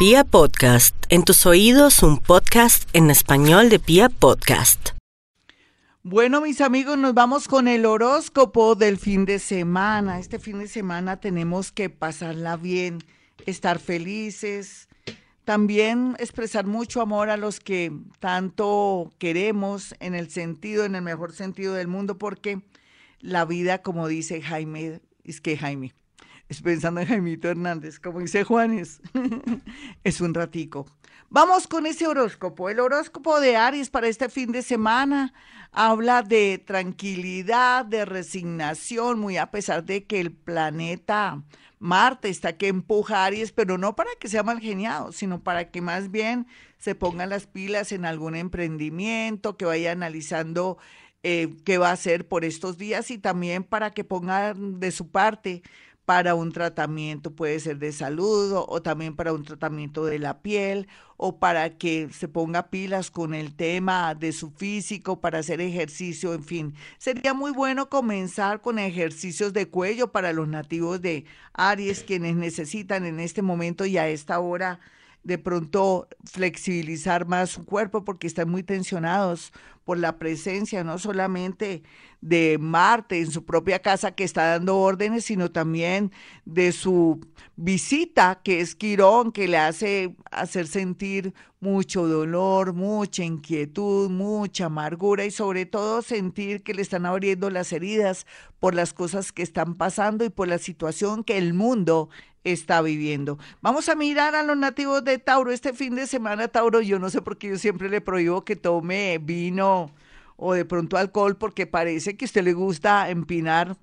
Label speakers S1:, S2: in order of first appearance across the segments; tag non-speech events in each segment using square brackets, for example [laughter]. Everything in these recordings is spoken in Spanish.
S1: Pia Podcast, en tus oídos un podcast en español de Pia Podcast.
S2: Bueno, mis amigos, nos vamos con el horóscopo del fin de semana. Este fin de semana tenemos que pasarla bien, estar felices, también expresar mucho amor a los que tanto queremos en el sentido, en el mejor sentido del mundo, porque la vida, como dice Jaime, es que Jaime, es pensando en Jaimito Hernández, como dice Juanes, [laughs] es un ratico. Vamos con ese horóscopo. El horóscopo de Aries para este fin de semana habla de tranquilidad, de resignación, muy a pesar de que el planeta Marte está que empuja a Aries, pero no para que sea mal geniado, sino para que más bien se pongan las pilas en algún emprendimiento, que vaya analizando eh, qué va a hacer por estos días y también para que pongan de su parte para un tratamiento, puede ser de salud o, también para un tratamiento de la piel o para que se ponga pilas con el tema de su físico, para hacer ejercicio, en fin. Sería muy bueno comenzar con ejercicios de cuello para los nativos de Aries, quienes necesitan en este momento y a esta hora de pronto flexibilizar más su cuerpo porque están muy tensionados por la presencia no solamente de Marte en su propia casa que está dando órdenes, sino también de su visita, que es Quirón, que le hace hacer sentir mucho dolor, mucha inquietud, mucha amargura y sobre todo sentir que le están abriendo las heridas por las cosas que están pasando y por la situación que el mundo está viviendo. Vamos a mirar a los nativos de Tauro este fin de semana. Tauro, yo no sé por qué yo siempre le prohíbo que tome vino o de pronto alcohol porque parece que a usted le gusta empinar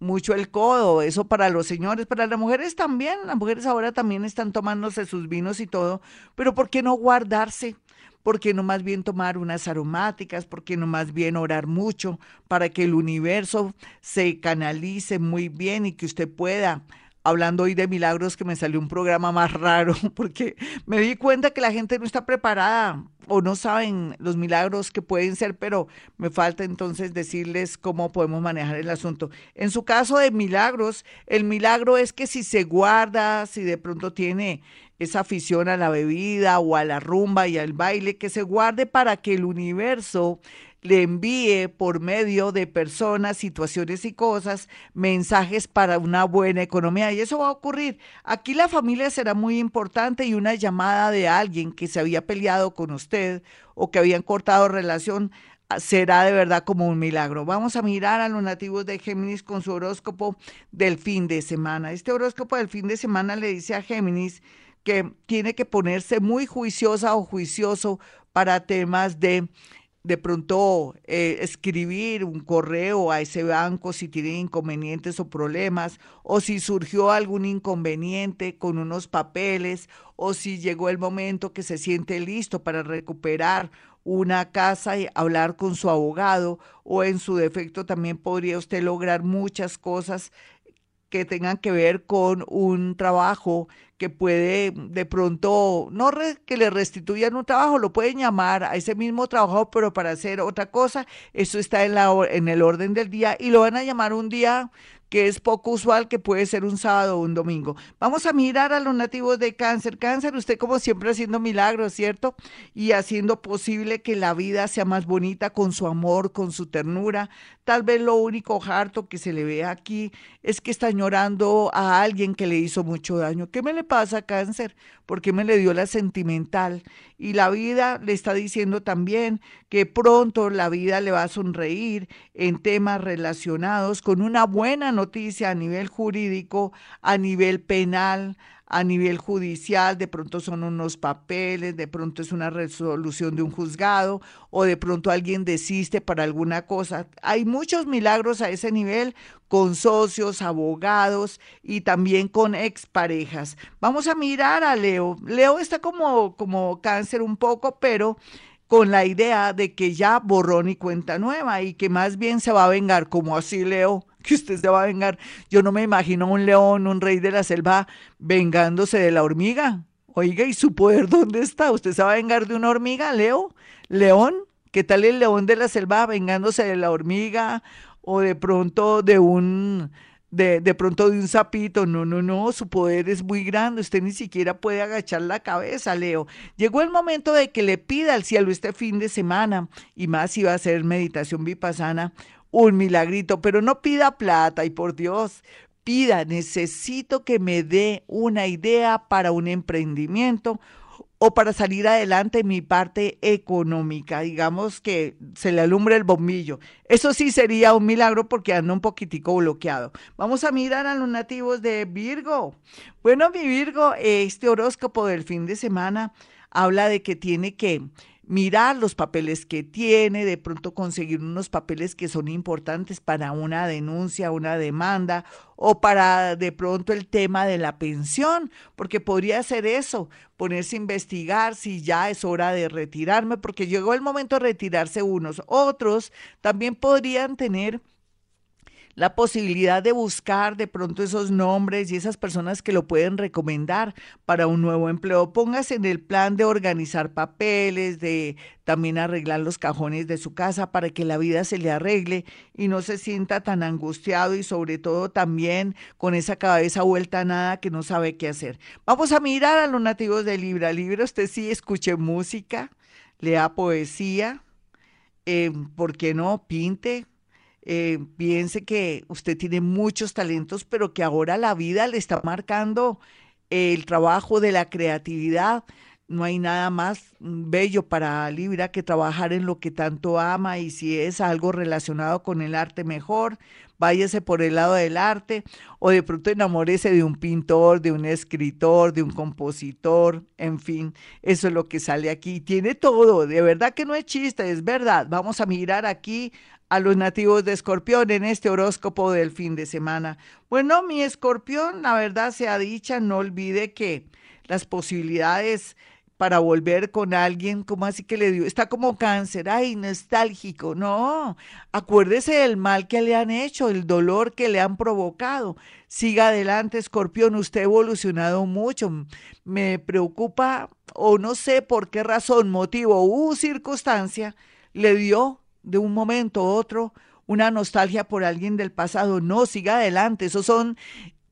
S2: mucho el codo, eso para los señores, para las mujeres también, las mujeres ahora también están tomándose sus vinos y todo, pero ¿por qué no guardarse? ¿Por qué no más bien tomar unas aromáticas? ¿Por qué no más bien orar mucho para que el universo se canalice muy bien y que usted pueda hablando hoy de milagros, que me salió un programa más raro, [laughs] porque me di cuenta que la gente no está preparada o no saben los milagros que pueden ser, pero me falta entonces decirles cómo podemos manejar el asunto. En su caso de milagros, el milagro es que si se guarda, si de pronto tiene esa afición a la bebida o a la rumba y al baile, que se guarde para que el universo le envíe por medio de personas, situaciones y cosas mensajes para una buena economía. Y eso va a ocurrir. Aquí la familia será muy importante y una llamada de alguien que se había peleado con usted o que habían cortado relación ah, será de verdad como un milagro. Vamos a mirar a los nativos de Géminis con su horóscopo del fin de semana. Este horóscopo del fin de semana le dice a Géminis que tiene que ponerse muy juiciosa o juicioso para temas de de pronto eh, escribir un correo a ese banco si tiene inconvenientes o problemas, o si surgió algún inconveniente con unos papeles, o si llegó el momento que se siente listo para recuperar una casa y hablar con su abogado, o en su defecto también podría usted lograr muchas cosas que tengan que ver con un trabajo que puede de pronto, no que le restituyan un trabajo, lo pueden llamar a ese mismo trabajo, pero para hacer otra cosa, eso está en, la, en el orden del día y lo van a llamar un día que es poco usual, que puede ser un sábado o un domingo. Vamos a mirar a los nativos de cáncer. Cáncer, usted como siempre haciendo milagros, ¿cierto? Y haciendo posible que la vida sea más bonita con su amor, con su ternura. Tal vez lo único harto que se le ve aquí es que está llorando a alguien que le hizo mucho daño. ¿Qué me le pasa, cáncer? ¿Por qué me le dio la sentimental? Y la vida le está diciendo también que pronto la vida le va a sonreír en temas relacionados con una buena noticia a nivel jurídico, a nivel penal, a nivel judicial, de pronto son unos papeles, de pronto es una resolución de un juzgado o de pronto alguien desiste para alguna cosa. Hay muchos milagros a ese nivel con socios, abogados y también con exparejas. Vamos a mirar a Leo. Leo está como, como cáncer un poco, pero con la idea de que ya borrón y cuenta nueva y que más bien se va a vengar, como así Leo que usted se va a vengar. Yo no me imagino un león, un rey de la selva vengándose de la hormiga. Oiga, ¿y su poder dónde está? ¿Usted se va a vengar de una hormiga, Leo? ¿León? ¿Qué tal el león de la selva vengándose de la hormiga? O de pronto de un de, de, pronto de un sapito. No, no, no, su poder es muy grande. Usted ni siquiera puede agachar la cabeza, Leo. Llegó el momento de que le pida al cielo este fin de semana, y más si va a hacer meditación vipassana, un milagrito, pero no pida plata, y por Dios, pida, necesito que me dé una idea para un emprendimiento o para salir adelante en mi parte económica, digamos que se le alumbre el bombillo. Eso sí sería un milagro porque anda un poquitico bloqueado. Vamos a mirar a los nativos de Virgo. Bueno, mi Virgo, este horóscopo del fin de semana habla de que tiene que mirar los papeles que tiene, de pronto conseguir unos papeles que son importantes para una denuncia, una demanda o para de pronto el tema de la pensión, porque podría ser eso, ponerse a investigar si ya es hora de retirarme, porque llegó el momento de retirarse unos. Otros también podrían tener la posibilidad de buscar de pronto esos nombres y esas personas que lo pueden recomendar para un nuevo empleo. Póngase en el plan de organizar papeles, de también arreglar los cajones de su casa para que la vida se le arregle y no se sienta tan angustiado y sobre todo también con esa cabeza vuelta a nada que no sabe qué hacer. Vamos a mirar a los nativos de Libra. Libra, usted sí escuche música, lea poesía, eh, ¿por qué no? Pinte, eh, piense que usted tiene muchos talentos, pero que ahora la vida le está marcando el trabajo de la creatividad. No hay nada más bello para Libra que trabajar en lo que tanto ama y si es algo relacionado con el arte mejor, váyase por el lado del arte o de pronto enamórese de un pintor, de un escritor, de un compositor, en fin, eso es lo que sale aquí. Tiene todo, de verdad que no es chiste, es verdad. Vamos a mirar aquí a los nativos de Escorpión en este horóscopo del fin de semana. Bueno, mi Escorpión, la verdad sea dicha, no olvide que las posibilidades para volver con alguien, como así que le dio? Está como cáncer, ay, nostálgico. No, acuérdese del mal que le han hecho, el dolor que le han provocado. Siga adelante, escorpión, usted ha evolucionado mucho. Me preocupa, o no sé por qué razón, motivo u circunstancia, le dio de un momento a otro una nostalgia por alguien del pasado. No, siga adelante. Esos son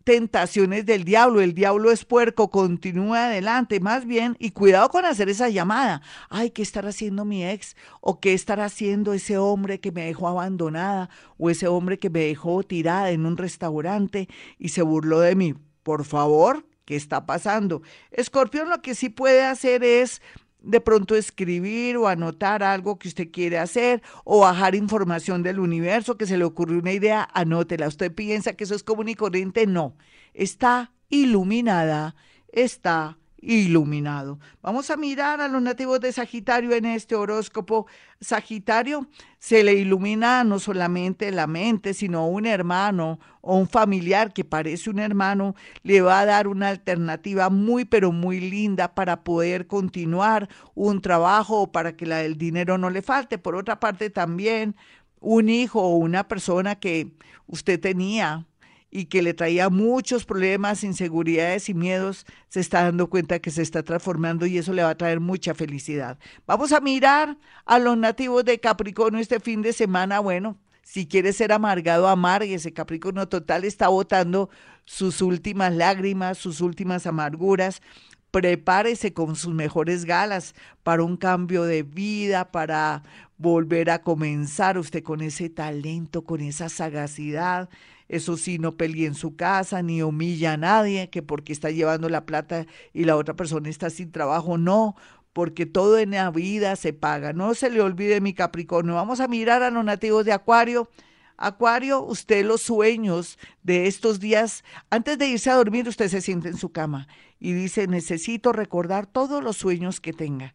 S2: tentaciones del diablo. El diablo es puerco, continúa adelante, más bien, y cuidado con hacer esa llamada. Ay, ¿qué estará haciendo mi ex? ¿O qué estará haciendo ese hombre que me dejó abandonada? ¿O ese hombre que me dejó tirada en un restaurante y se burló de mí? Por favor, ¿qué está pasando? Escorpión lo que sí puede hacer es de pronto escribir o anotar algo que usted quiere hacer o bajar información del universo, que se le ocurrió una idea, anótela. ¿Usted piensa que eso es común y corriente? No, está iluminada, está iluminado. Vamos a mirar a los nativos de Sagitario en este horóscopo. Sagitario se le ilumina no solamente la mente, sino un hermano o un familiar que parece un hermano, le va a dar una alternativa muy, pero muy linda para poder continuar un trabajo o para que la, el dinero no le falte. Por otra parte, también un hijo o una persona que usted tenía y que le traía muchos problemas, inseguridades y miedos, se está dando cuenta que se está transformando y eso le va a traer mucha felicidad. Vamos a mirar a los nativos de Capricornio este fin de semana. Bueno, si quiere ser amargado, amargue. Ese Capricornio total está botando sus últimas lágrimas, sus últimas amarguras. Prepárese con sus mejores galas para un cambio de vida, para volver a comenzar usted con ese talento, con esa sagacidad eso sí, no pelee en su casa, ni humilla a nadie, que porque está llevando la plata y la otra persona está sin trabajo, no, porque todo en la vida se paga. No se le olvide mi Capricornio. Vamos a mirar a los nativos de Acuario. Acuario, usted los sueños de estos días, antes de irse a dormir, usted se siente en su cama y dice, necesito recordar todos los sueños que tenga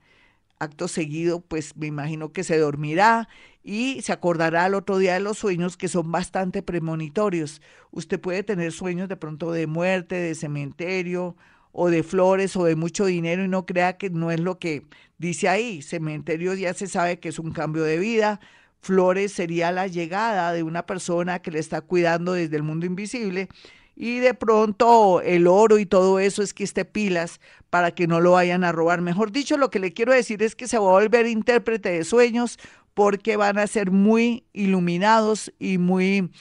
S2: acto seguido, pues me imagino que se dormirá y se acordará al otro día de los sueños que son bastante premonitorios. Usted puede tener sueños de pronto de muerte, de cementerio o de flores o de mucho dinero y no crea que no es lo que dice ahí. Cementerio ya se sabe que es un cambio de vida. Flores sería la llegada de una persona que le está cuidando desde el mundo invisible y de pronto el oro y todo eso es que esté pilas para que no lo vayan a robar. Mejor dicho, lo que le quiero decir es que se va a volver intérprete de sueños porque van a ser muy iluminados y muy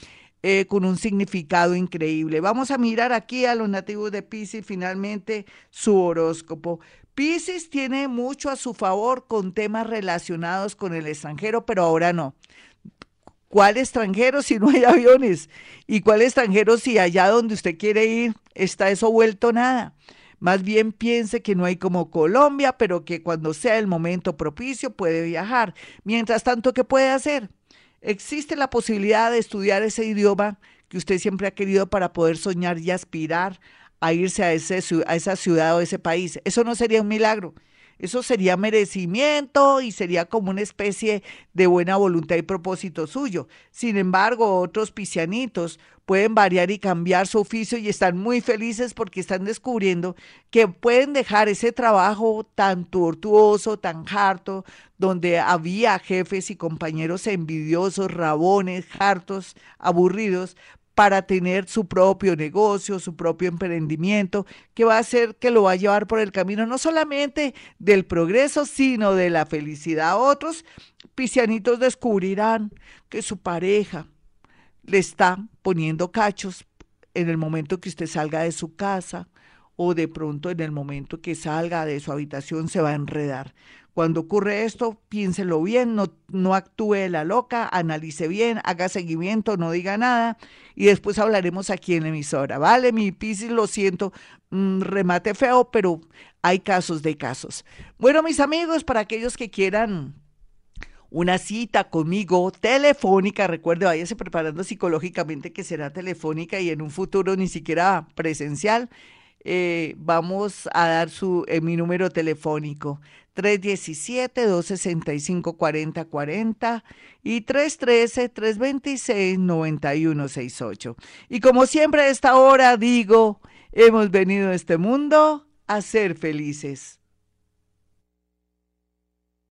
S2: eh, con un significado increíble. Vamos a mirar aquí a los nativos de Pisces finalmente su horóscopo. Pisces tiene mucho a su favor con temas relacionados con el extranjero, pero ahora no. ¿Cuál extranjero si no hay aviones? ¿Y cuál extranjero si allá donde usted quiere ir está eso vuelto nada? Más bien piense que no hay como Colombia, pero que cuando sea el momento propicio puede viajar. Mientras tanto, ¿qué puede hacer? Existe la posibilidad de estudiar ese idioma que usted siempre ha querido para poder soñar y aspirar a irse a, ese, a esa ciudad o ese país. Eso no sería un milagro. Eso sería merecimiento y sería como una especie de buena voluntad y propósito suyo. Sin embargo, otros pisianitos pueden variar y cambiar su oficio y están muy felices porque están descubriendo que pueden dejar ese trabajo tan tortuoso, tan harto, donde había jefes y compañeros envidiosos, rabones, hartos, aburridos, para tener su propio negocio, su propio emprendimiento, que va a ser que lo va a llevar por el camino no solamente del progreso, sino de la felicidad. Otros pisianitos descubrirán que su pareja le está poniendo cachos en el momento que usted salga de su casa o de pronto en el momento que salga de su habitación se va a enredar. Cuando ocurre esto, piénselo bien, no, no actúe la loca, analice bien, haga seguimiento, no diga nada y después hablaremos aquí en la emisora. Vale, mi Piscis, lo siento, mm, remate feo, pero hay casos de casos. Bueno, mis amigos, para aquellos que quieran una cita conmigo telefónica, recuerde, váyase preparando psicológicamente que será telefónica y en un futuro ni siquiera presencial. Eh, vamos a dar su, eh, mi número telefónico 317-265-4040 y 313-326-9168. Y como siempre a esta hora digo, hemos venido a este mundo a ser felices.